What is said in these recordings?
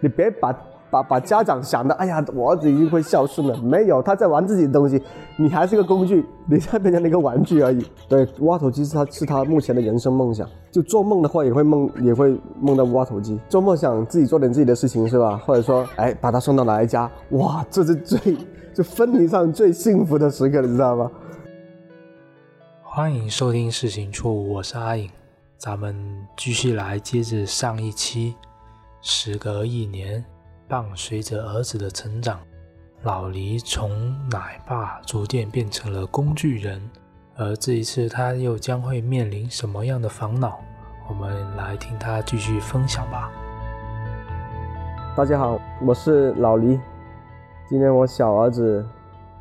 你别把把把家长想的，哎呀，我儿子一定会孝顺的，没有，他在玩自己的东西，你还是个工具，你在变成了一个玩具而已。对，挖土机是他是他目前的人生梦想，就做梦的话也会梦也会梦到挖土机，做梦想自己做点自己的事情是吧？或者说，哎，把他送到哪一家，哇，这是最就分离上最幸福的时刻，你知道吗？欢迎收听《事情错误》，我是阿颖，咱们继续来接着上一期。时隔一年，伴随着儿子的成长，老黎从奶爸逐渐变成了工具人，而这一次他又将会面临什么样的烦恼？我们来听他继续分享吧。大家好，我是老黎，今年我小儿子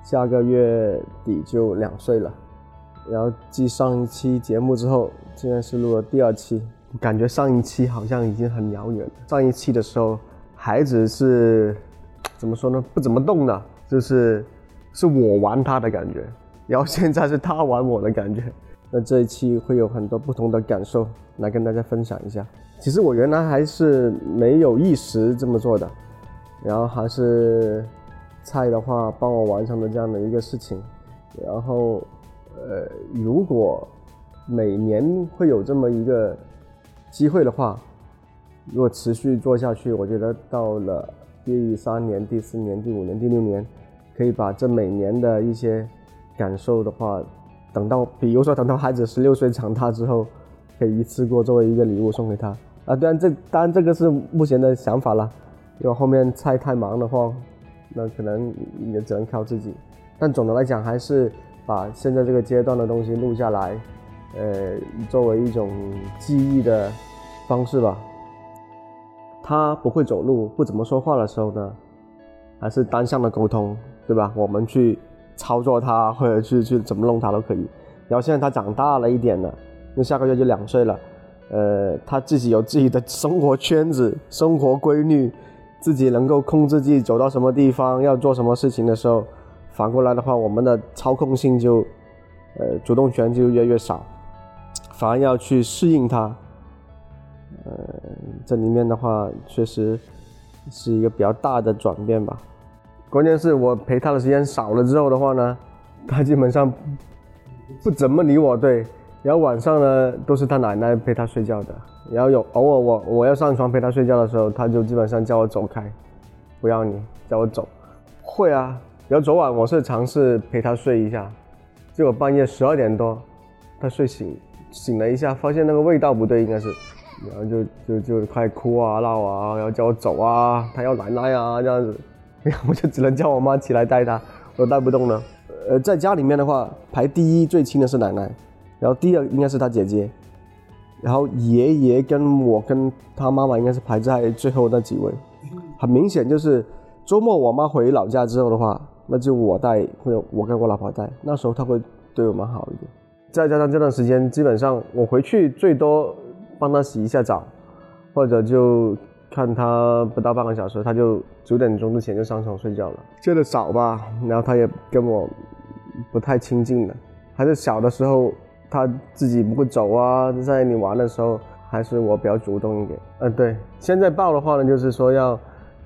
下个月底就两岁了。然后继上一期节目之后，现在是录了第二期，感觉上一期好像已经很遥远了。上一期的时候，孩子是怎么说呢？不怎么动的，就是是我玩他的感觉。然后现在是他玩我的感觉。那这一期会有很多不同的感受来跟大家分享一下。其实我原来还是没有意识这么做的，然后还是菜的话帮我完成了这样的一个事情，然后。呃，如果每年会有这么一个机会的话，如果持续做下去，我觉得到了第三年、第四年、第五年、第六年，可以把这每年的一些感受的话，等到比如说等到孩子十六岁长大之后，可以一次过作为一个礼物送给他啊。当然这当然这个是目前的想法了，如果后面菜太忙的话，那可能也只能靠自己。但总的来讲还是。把现在这个阶段的东西录下来，呃，作为一种记忆的方式吧。他不会走路，不怎么说话的时候呢，还是单向的沟通，对吧？我们去操作他，或者去去怎么弄他都可以。然后现在他长大了一点了，那下个月就两岁了，呃，他自己有自己的生活圈子、生活规律，自己能够控制自己走到什么地方，要做什么事情的时候。反过来的话，我们的操控性就，呃，主动权就越越少，反而要去适应它。呃，这里面的话，确实是一个比较大的转变吧。关键是我陪他的时间少了之后的话呢，他基本上不怎么理我，对。然后晚上呢，都是他奶奶陪他睡觉的。然后有偶尔我我要上床陪他睡觉的时候，他就基本上叫我走开，不要你，叫我走。会啊。然后昨晚我是尝试陪他睡一下，结果半夜十二点多，他睡醒，醒了一下，发现那个味道不对，应该是，然后就就就快哭啊闹啊，然后叫我走啊，他要奶奶啊这样子，然后我就只能叫我妈起来带他，我带不动了。呃，在家里面的话，排第一最亲的是奶奶，然后第二应该是他姐姐，然后爷爷跟我跟他妈妈应该是排在最后那几位，很明显就是周末我妈回老家之后的话。那就我带或者我跟我老婆带，那时候他会对我们好一点。再加上这段时间，基本上我回去最多帮他洗一下澡，或者就看他不到半个小时，他就九点钟之前就上床睡觉了，见的少吧。然后他也跟我不太亲近的，还是小的时候他自己不会走啊，在你玩的时候还是我比较主动一点。嗯，对，现在抱的话呢，就是说要。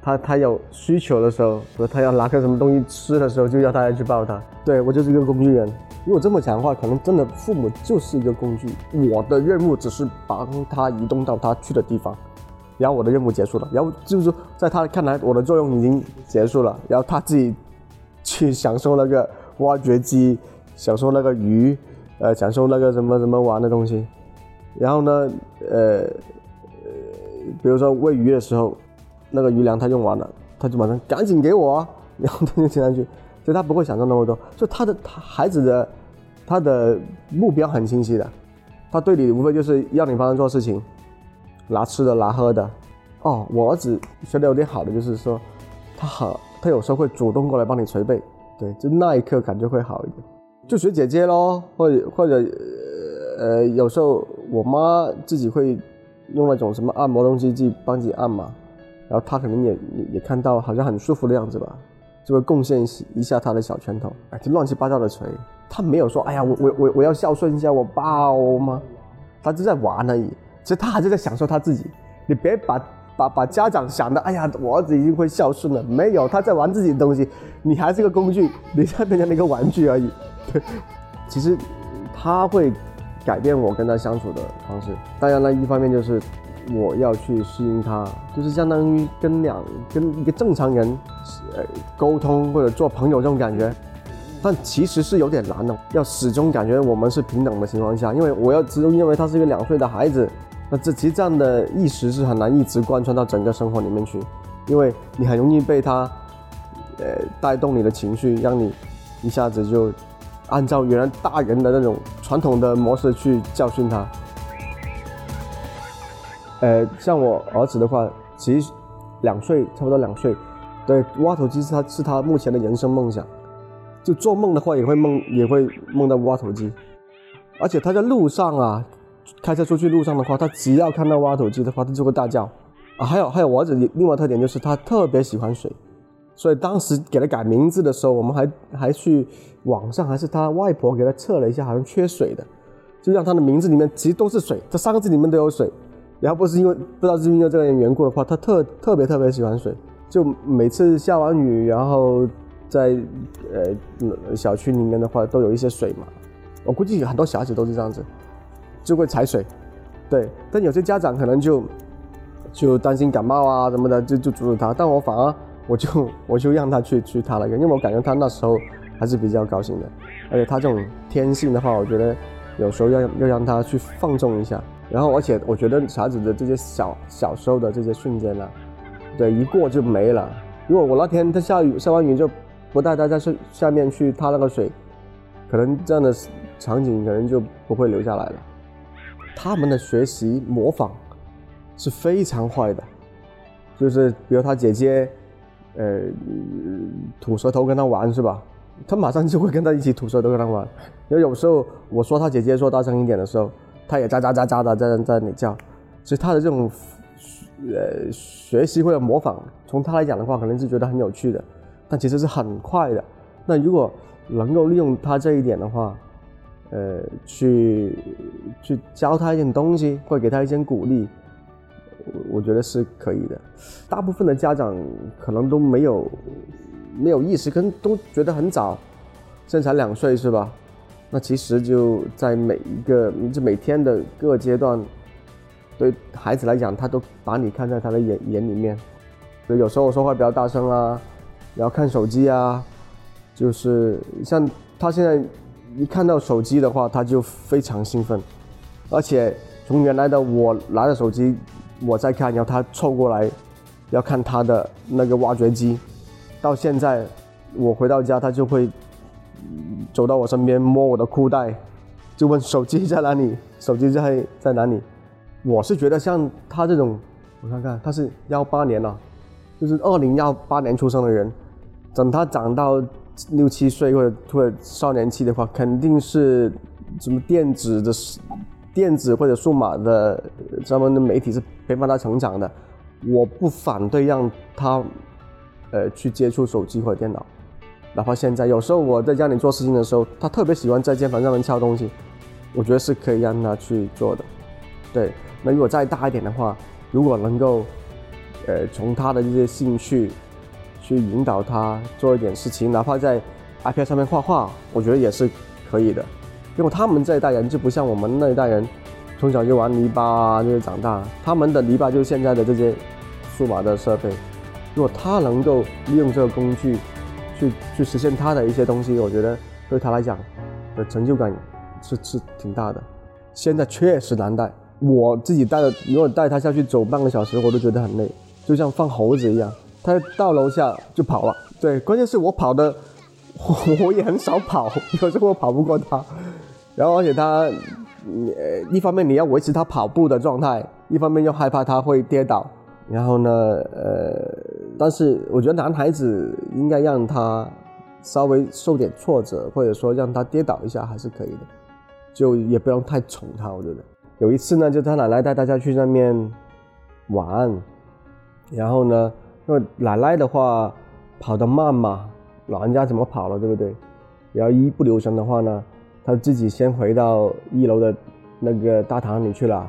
他他有需求的时候，他要拿个什么东西吃的时候，就要大家去抱他。对我就是一个工具人。如果这么讲的话，可能真的父母就是一个工具。我的任务只是帮他移动到他去的地方，然后我的任务结束了。然后就是，在他看来，我的作用已经结束了。然后他自己去享受那个挖掘机，享受那个鱼，呃，享受那个什么什么玩的东西。然后呢，呃呃，比如说喂鱼的时候。那个余粮他用完了，他就马上赶紧给我，然后他就接上去，所以他不会想到那么多。就他的他孩子的他的目标很清晰的，他对你无非就是要你帮他做事情，拿吃的拿喝的。哦，我儿子学的有点好的就是说，他好，他有时候会主动过来帮你捶背，对，就那一刻感觉会好一点。就学姐姐咯，或者或者呃，有时候我妈自己会用那种什么按摩东西去帮你按嘛。然后他可能也也看到好像很舒服的样子吧，就会贡献一下他的小拳头，哎，就乱七八糟的捶。他没有说，哎呀，我我我我要孝顺一下我爸吗？他就在玩而已。其实他还是在享受他自己，你别把把把家长想的，哎呀，我儿子已经会孝顺了，没有，他在玩自己的东西，你还是个工具，你在变成了一个玩具而已。对，其实他会改变我跟他相处的方式。当然了，一方面就是我要去适应他，就是相当于跟两跟一个正常人呃沟通或者做朋友这种感觉。但其实是有点难的，要始终感觉我们是平等的情况下，因为我要始终认为他是一个两岁的孩子，那这其实这样的意识是很难一直贯穿到整个生活里面去，因为你很容易被他，呃，带动你的情绪，让你一下子就按照原来大人的那种传统的模式去教训他。呃，像我儿子的话，其实两岁，差不多两岁，对，挖土机是他是他目前的人生梦想。就做梦的话，也会梦，也会梦到挖土机，而且他在路上啊，开车出去路上的话，他只要看到挖土机的话，他就会大叫啊。还有还有，我儿子另外特点就是他特别喜欢水，所以当时给他改名字的时候，我们还 还去网上，还是他外婆给他测了一下，好像缺水的，就让他的名字里面其实都是水，这三个字里面都有水。然后不是因为不知道是因为这个缘故的话，他特特别特别喜欢水，就每次下完雨，然后。在呃小区里面的话，都有一些水嘛。我估计很多小孩子都是这样子，就会踩水。对，但有些家长可能就就担心感冒啊什么的，就就阻止他。但我反而我就我就让他去去踏了，因为我感觉他那时候还是比较高兴的。而且他这种天性的话，我觉得有时候要要让他去放纵一下。然后，而且我觉得小孩子的这些小小时候的这些瞬间呢，对，一过就没了。如果我那天他下雨下完雨就。不带他在下下面去踏那个水，可能这样的场景可能就不会留下来了。他们的学习模仿是非常坏的，就是比如他姐姐，呃，吐舌头跟他玩是吧？他马上就会跟他一起吐舌头跟他玩。因为有时候我说他姐姐说大声一点的时候，他也喳喳喳喳的在在那里叫。所以他的这种呃学习或者模仿，从他来讲的话，可能是觉得很有趣的。但其实是很快的。那如果能够利用他这一点的话，呃，去去教他一点东西，或给他一些鼓励，我我觉得是可以的。大部分的家长可能都没有没有意识，跟都觉得很早，现在才两岁是吧？那其实就在每一个就每天的各阶段，对孩子来讲，他都把你看在他的眼眼里面。所以有时候我说话比较大声啊。然后看手机啊，就是像他现在一看到手机的话，他就非常兴奋，而且从原来的我拿着手机我在看，然后他凑过来要看他的那个挖掘机，到现在我回到家，他就会走到我身边摸我的裤带，就问手机在哪里，手机在在哪里。我是觉得像他这种，我看看他是幺八年了，就是二零幺八年出生的人。等他长到六七岁或者或者少年期的话，肯定是什么电子的、电子或者数码的专门的媒体是陪伴他成长的。我不反对让他呃去接触手机或者电脑，哪怕现在有时候我在家里做事情的时候，他特别喜欢在键盘上面敲东西，我觉得是可以让他去做的。对，那如果再大一点的话，如果能够呃从他的这些兴趣。去引导他做一点事情，哪怕在 iPad 上面画画，我觉得也是可以的。因为他们这一代人就不像我们那一代人，从小就玩泥巴啊，就是长大。他们的泥巴就是现在的这些数码的设备。如果他能够利用这个工具，去去实现他的一些东西，我觉得对他来讲的成就感是是挺大的。现在确实难带，我自己带的，如果带他下去走半个小时，我都觉得很累，就像放猴子一样。他到楼下就跑了，对，关键是我跑的，我也很少跑，有时候我跑不过他，然后而且他，呃，一方面你要维持他跑步的状态，一方面又害怕他会跌倒，然后呢，呃，但是我觉得男孩子应该让他稍微受点挫折，或者说让他跌倒一下还是可以的，就也不用太宠他，我觉得。有一次呢，就他奶奶带大家去那边玩，然后呢。因为奶奶的话跑得慢嘛，老人家怎么跑了，对不对？然后一不留神的话呢，他自己先回到一楼的那个大堂里去了，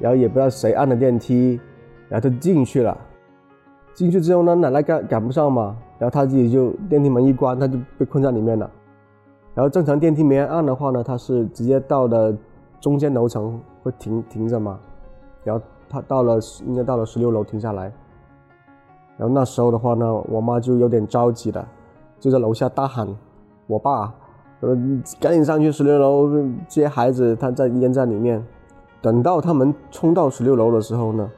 然后也不知道谁按的电梯，然后他进去了。进去之后呢，奶奶赶赶不上嘛，然后他自己就电梯门一关，他就被困在里面了。然后正常电梯没人按的话呢，他是直接到的中间楼层会停停着嘛。然后他到了应该到了十六楼停下来。然后那时候的话呢，我妈就有点着急了，就在楼下大喊我爸，呃赶紧上去十六楼接孩子，他在淹在里面。等到他们冲到十六楼的时候呢。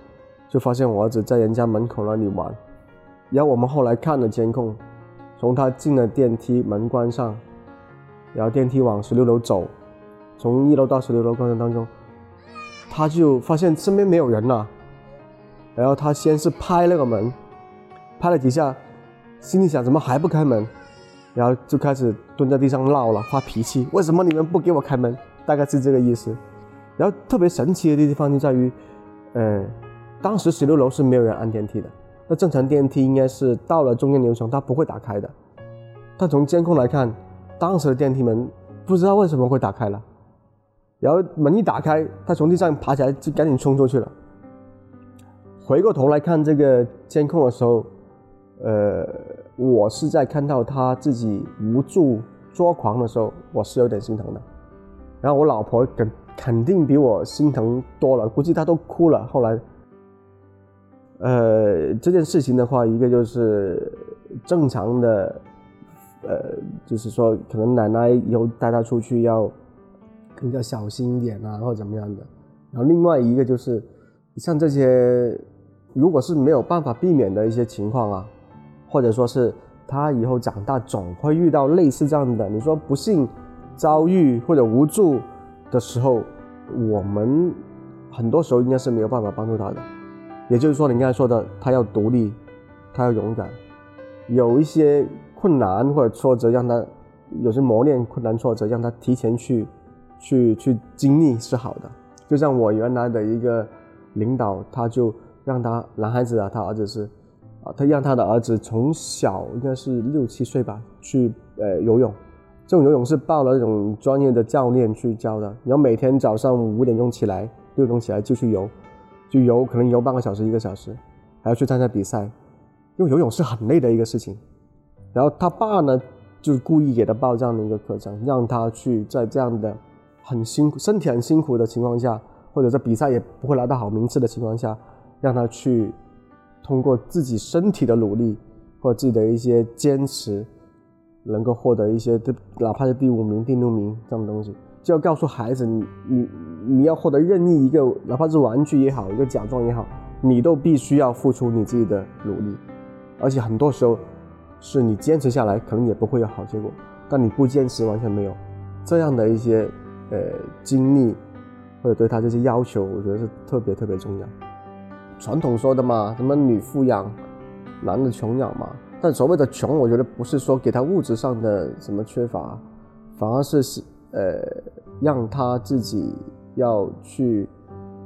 就发现我儿子在人家门口那里玩，然后我们后来看了监控，从他进了电梯门关上，然后电梯往十六楼走，从一楼到十六楼过程当中，他就发现身边没有人了，然后他先是拍那个门，拍了几下，心里想怎么还不开门，然后就开始蹲在地上闹了，发脾气，为什么你们不给我开门？大概是这个意思。然后特别神奇的地方就在于，呃。当时十六楼是没有人按电梯的，那正常电梯应该是到了中间楼层它不会打开的。但从监控来看，当时的电梯门不知道为什么会打开了，然后门一打开，他从地上爬起来就赶紧冲出去了。回过头来看这个监控的时候，呃，我是在看到他自己无助抓狂的时候，我是有点心疼的。然后我老婆肯肯定比我心疼多了，估计她都哭了。后来。呃，这件事情的话，一个就是正常的，呃，就是说可能奶奶以后带他出去要更加小心一点啊，或者怎么样的。然后另外一个就是像这些，如果是没有办法避免的一些情况啊，或者说是他以后长大总会遇到类似这样的，你说不幸遭遇或者无助的时候，我们很多时候应该是没有办法帮助他的。也就是说，你刚才说的，他要独立，他要勇敢，有一些困难或者挫折，让他有些磨练困难挫折，让他提前去，去去经历是好的。就像我原来的一个领导，他就让他男孩子啊，他儿子是，啊，他让他的儿子从小应该是六七岁吧，去呃游泳，这种游泳是报了那种专业的教练去教的，然后每天早上五点钟起来，六点钟起来就去游。就游可能游半个小时一个小时，还要去参加比赛，因为游泳是很累的一个事情。然后他爸呢，就故意给他报这样的一个课程，让他去在这样的很辛苦、身体很辛苦的情况下，或者在比赛也不会拿到好名次的情况下，让他去通过自己身体的努力或者自己的一些坚持，能够获得一些，哪怕是第五名、第六名这样的东西。就要告诉孩子，你你你要获得任意一个，哪怕是玩具也好，一个奖状也好，你都必须要付出你自己的努力，而且很多时候是你坚持下来，可能也不会有好结果，但你不坚持完全没有这样的一些呃经历或者对他这些要求，我觉得是特别特别重要。传统说的嘛，什么女富养，男的穷养嘛，但所谓的穷，我觉得不是说给他物质上的什么缺乏，反而是是。呃，让他自己要去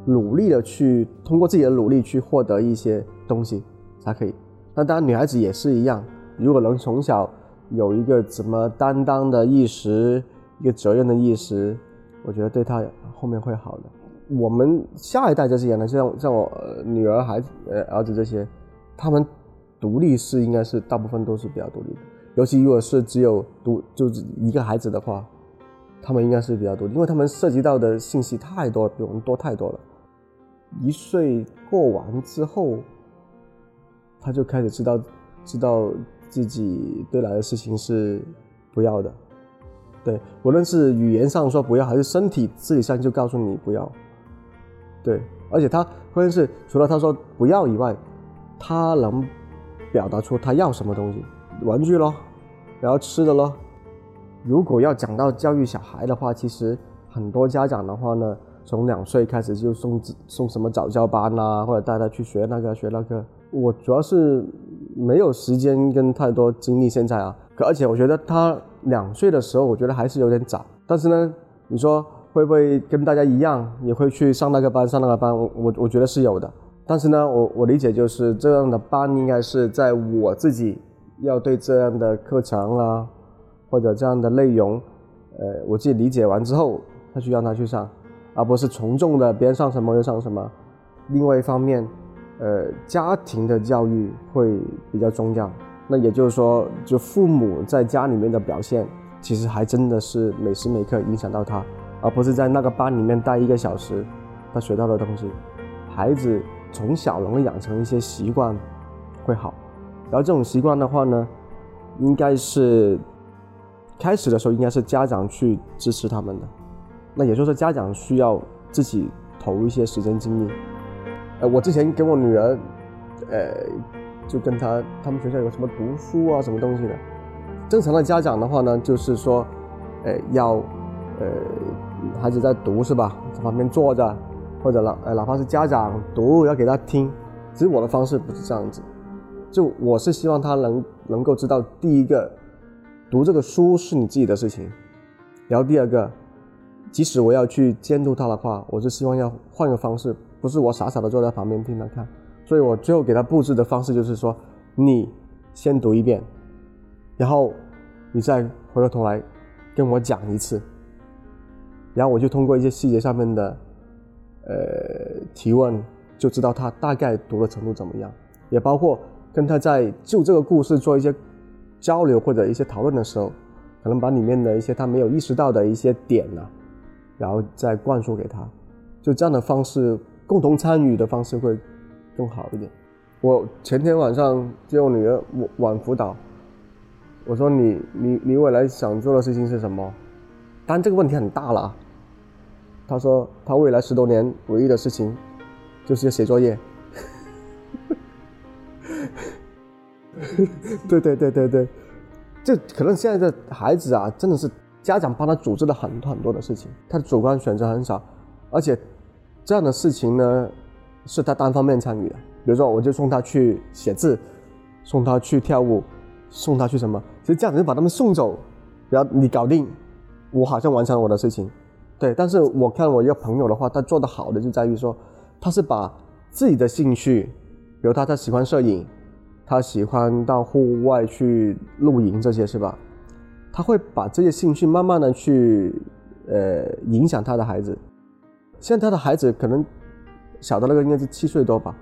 努力的去通过自己的努力去获得一些东西才可以。那当然，女孩子也是一样，如果能从小有一个怎么担当的意识，一个责任的意识，我觉得对她后面会好的。我们下一代就是这样的，像像我女儿、孩子、呃儿子这些，他们独立是应该是大部分都是比较独立的，尤其如果是只有独就是一个孩子的话。他们应该是比较多，因为他们涉及到的信息太多，比我们多太多了。一岁过完之后，他就开始知道，知道自己对来的事情是不要的。对，无论是语言上说不要，还是身体自己上就告诉你不要。对，而且他关键是除了他说不要以外，他能表达出他要什么东西，玩具咯，然后吃的咯。如果要讲到教育小孩的话，其实很多家长的话呢，从两岁开始就送送什么早教班啊，或者带他去学那个学那个。我主要是没有时间跟太多精力现在啊，可而且我觉得他两岁的时候，我觉得还是有点早。但是呢，你说会不会跟大家一样，也会去上那个班上那个班？我我我觉得是有的。但是呢，我我理解就是这样的班应该是在我自己要对这样的课程啊。或者这样的内容，呃，我自己理解完之后，他去让他去上，而不是从众的别人上什么就上什么。另外一方面，呃，家庭的教育会比较重要。那也就是说，就父母在家里面的表现，其实还真的是每时每刻影响到他，而不是在那个班里面待一个小时，他学到的东西。孩子从小能够养成一些习惯，会好。然后这种习惯的话呢，应该是开始的时候应该是家长去支持他们的。那也就是，家长需要自己投入一些时间精力。呃，我之前跟我女儿，呃，就跟她，他们学校有什么读书啊，什么东西的。正常的家长的话呢，就是说，呃，要，呃，孩子在读是吧，在旁边坐着，或者哪，哪怕是家长读要给他听。其实我的方式不是这样子，就我是希望他能能够知道，第一个，读这个书是你自己的事情，然后第二个，即使我要去监督他的话，我是希望要换个方式。不是我傻傻的坐在旁边听他看，所以我最后给他布置的方式就是说，你先读一遍，然后你再回过头来跟我讲一次，然后我就通过一些细节上面的呃提问，就知道他大概读的程度怎么样，也包括跟他在就这个故事做一些交流或者一些讨论的时候，可能把里面的一些他没有意识到的一些点呢，然后再灌输给他，就这样的方式。共同参与的方式会更好一点。我前天晚上接我女儿晚辅导，我说你你你未来想做的事情是什么？当然这个问题很大了。他说他未来十多年唯一的事情就是要写作业。对对对对对，这可能现在的孩子啊，真的是家长帮他组织了很多很多的事情，他的主观选择很少，而且。这样的事情呢，是他单方面参与的。比如说，我就送他去写字，送他去跳舞，送他去什么？其实这样子把他们送走，然后你搞定，我好像完成了我的事情。对，但是我看我一个朋友的话，他做的好的就在于说，他是把自己的兴趣，比如他他喜欢摄影，他喜欢到户外去露营这些是吧？他会把这些兴趣慢慢的去呃影响他的孩子。现在他的孩子可能小的那个应该是七岁多吧，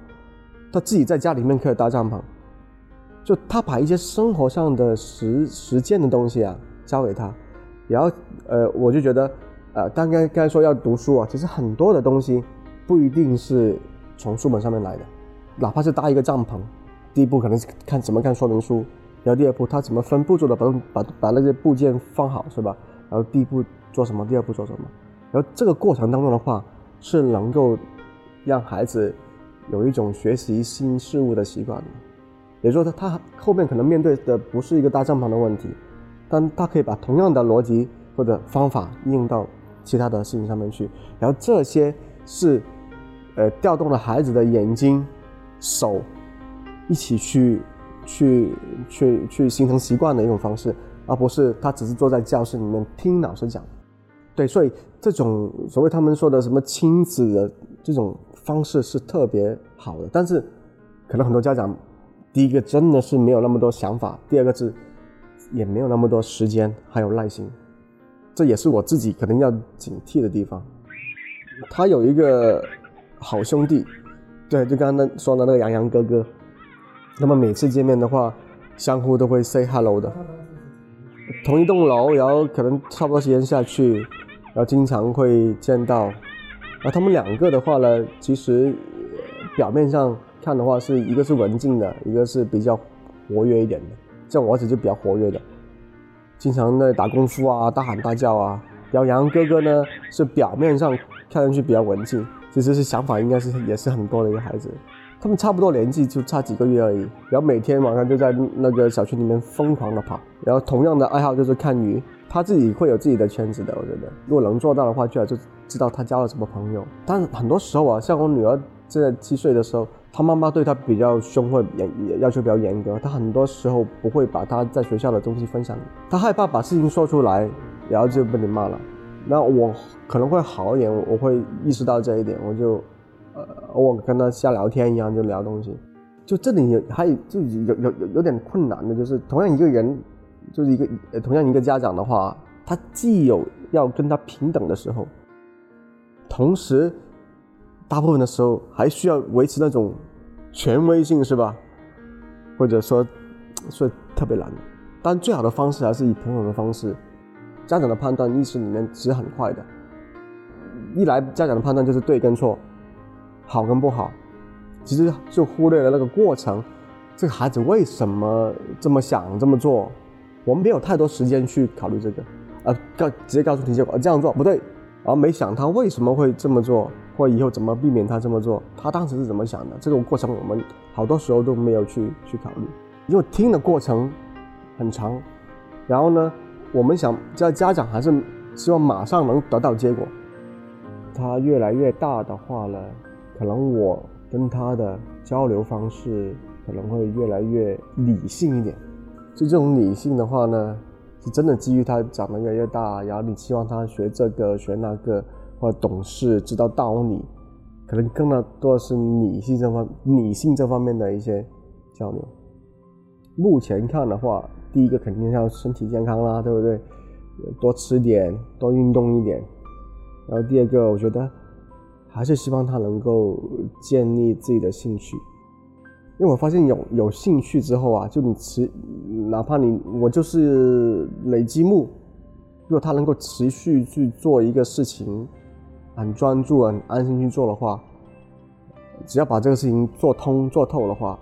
他自己在家里面可以搭帐篷，就他把一些生活上的实实践的东西啊教给他，然后呃我就觉得呃刚刚刚才说要读书啊，其实很多的东西不一定是从书本上面来的，哪怕是搭一个帐篷，第一步可能是看怎么看说明书，然后第二步他怎么分步骤的把把把那些部件放好是吧？然后第一步做什么，第二步做什么？然后这个过程当中的话，是能够让孩子有一种学习新事物的习惯。也就是说，他他后面可能面对的不是一个搭帐篷的问题，但他可以把同样的逻辑或者方法应用到其他的事情上面去。然后这些是呃调动了孩子的眼睛、手一起去去去去形成习惯的一种方式，而不是他只是坐在教室里面听老师讲。对，所以这种所谓他们说的什么亲子的这种方式是特别好的，但是可能很多家长，第一个真的是没有那么多想法，第二个是也没有那么多时间还有耐心，这也是我自己可能要警惕的地方。他有一个好兄弟，对，就刚刚说的那个杨洋哥哥，那么每次见面的话，相互都会 say hello 的，同一栋楼，然后可能差不多时间下去。然后经常会见到，而他们两个的话呢，其实表面上看的话，是一个是文静的，一个是比较活跃一点的。像我儿子就比较活跃的，经常在打功夫啊，大喊大叫啊。然后杨哥哥呢，是表面上看上去比较文静，其实是想法应该是也是很多的一个孩子。他们差不多年纪就差几个月而已，然后每天晚上就在那个小区里面疯狂的跑，然后同样的爱好就是看鱼。他自己会有自己的圈子的，我觉得，如果能做到的话，最好就知道他交了什么朋友。但很多时候啊，像我女儿现在七岁的时候，她妈妈对她比较凶，会严要求比较严格。她很多时候不会把她在学校的东西分享，她害怕把事情说出来，然后就被你骂了。那我可能会好一点，我会意识到这一点，我就呃偶尔跟他瞎聊天一样就聊东西。就这里有还有就有有有有点困难的，就是同样一个人。就是一个，同样一个家长的话，他既有要跟他平等的时候，同时大部分的时候还需要维持那种权威性是吧？或者说，所以特别难。但最好的方式还是以朋友的方式。家长的判断意识里面其实很快的，一来家长的判断就是对跟错，好跟不好，其实就忽略了那个过程。这个孩子为什么这么想这么做？我们没有太多时间去考虑这个，啊，告直接告诉你结果，这样做不对，而没想他为什么会这么做，或以后怎么避免他这么做，他当时是怎么想的？这个过程我们好多时候都没有去去考虑，因为听的过程很长，然后呢，我们想叫家长还是希望马上能得到结果。他越来越大的话呢，可能我跟他的交流方式可能会越来越理性一点。就这种理性的话呢，是真的基于他长得越来越大，然后你期望他学这个学那个，或者懂事知道道理，可能更多的是理性这方理性这方面的一些交流。目前看的话，第一个肯定要身体健康啦，对不对？多吃点，多运动一点。然后第二个，我觉得还是希望他能够建立自己的兴趣。因为我发现有有兴趣之后啊，就你持，哪怕你我就是累积木，如果他能够持续去做一个事情，很专注、很安心去做的话，只要把这个事情做通、做透的话，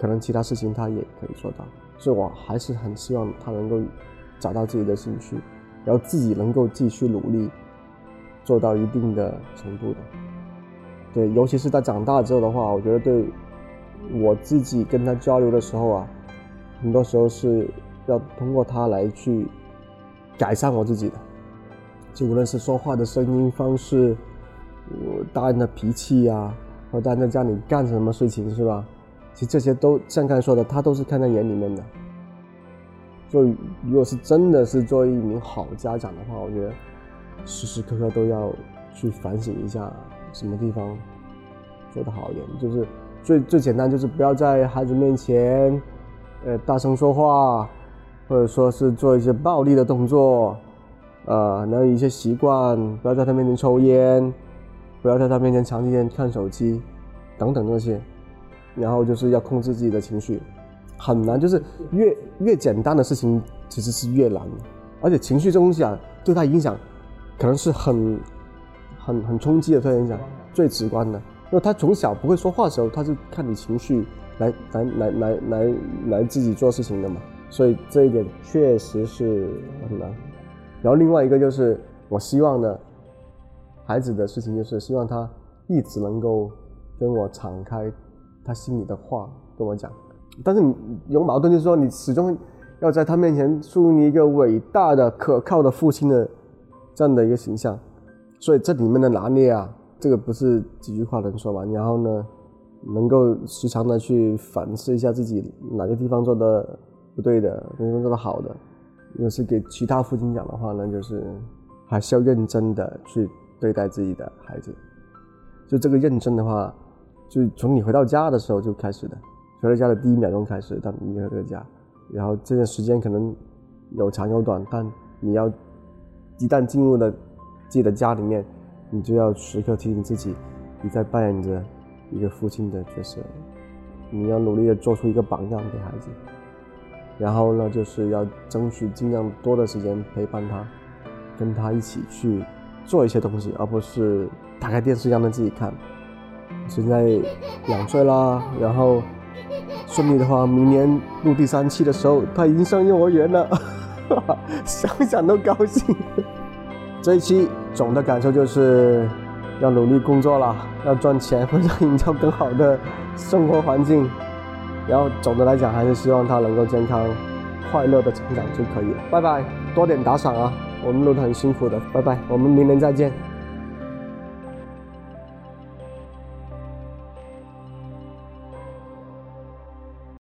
可能其他事情他也可以做到。所以我还是很希望他能够找到自己的兴趣，然后自己能够继续努力，做到一定的程度的。对，尤其是他长大之后的话，我觉得对。我自己跟他交流的时候啊，很多时候是要通过他来去改善我自己的，就无论是说话的声音方式，我大人的脾气呀，或大人在家里干什么事情是吧？其实这些都像刚才说的，他都是看在眼里面的。所以，如果是真的是作为一名好家长的话，我觉得时时刻刻都要去反省一下什么地方做得好一点，就是。最最简单就是不要在孩子面前，呃，大声说话，或者说是做一些暴力的动作，呃，然后一些习惯，不要在他面前抽烟，不要在他面前长时间看手机，等等这些，然后就是要控制自己的情绪，很难，就是越越简单的事情其实是越难，而且情绪这东西啊，对他影响，可能是很很很冲击的，对他影响最直观的。因为他从小不会说话的时候，他就看你情绪来来来来来来自己做事情的嘛，所以这一点确实是很难。然后另外一个就是，我希望呢，孩子的事情就是希望他一直能够跟我敞开他心里的话跟我讲，但是有矛盾就是说，你始终要在他面前树立一个伟大的、可靠的父亲的这样的一个形象，所以这里面的拿捏啊。这个不是几句话能说完，然后呢，能够时常的去反思一下自己哪个地方做的不对的，哪个地方做的好的。如果是给其他父亲讲的话呢，就是还是要认真的去对待自己的孩子。就这个认真的话，就从你回到家的时候就开始的，回到家的第一秒钟开始到你回到家，然后这段时间可能有长有短，但你要一旦进入了自己的家里面。你就要时刻提醒自己，你在扮演着一个父亲的角色，你要努力的做出一个榜样给孩子，然后呢，就是要争取尽量多的时间陪伴他，跟他一起去做一些东西，而不是打开电视让他自己看。现在两岁啦，然后顺利的话，明年录第三期的时候，他已经上幼儿园了，想想都高兴。这一期总的感受就是要努力工作了，要赚钱，或者营造更好的生活环境。然后总的来讲，还是希望他能够健康、快乐的成长就可以了。拜拜，多点打赏啊！我们录的很辛苦的。拜拜，我们明年再见。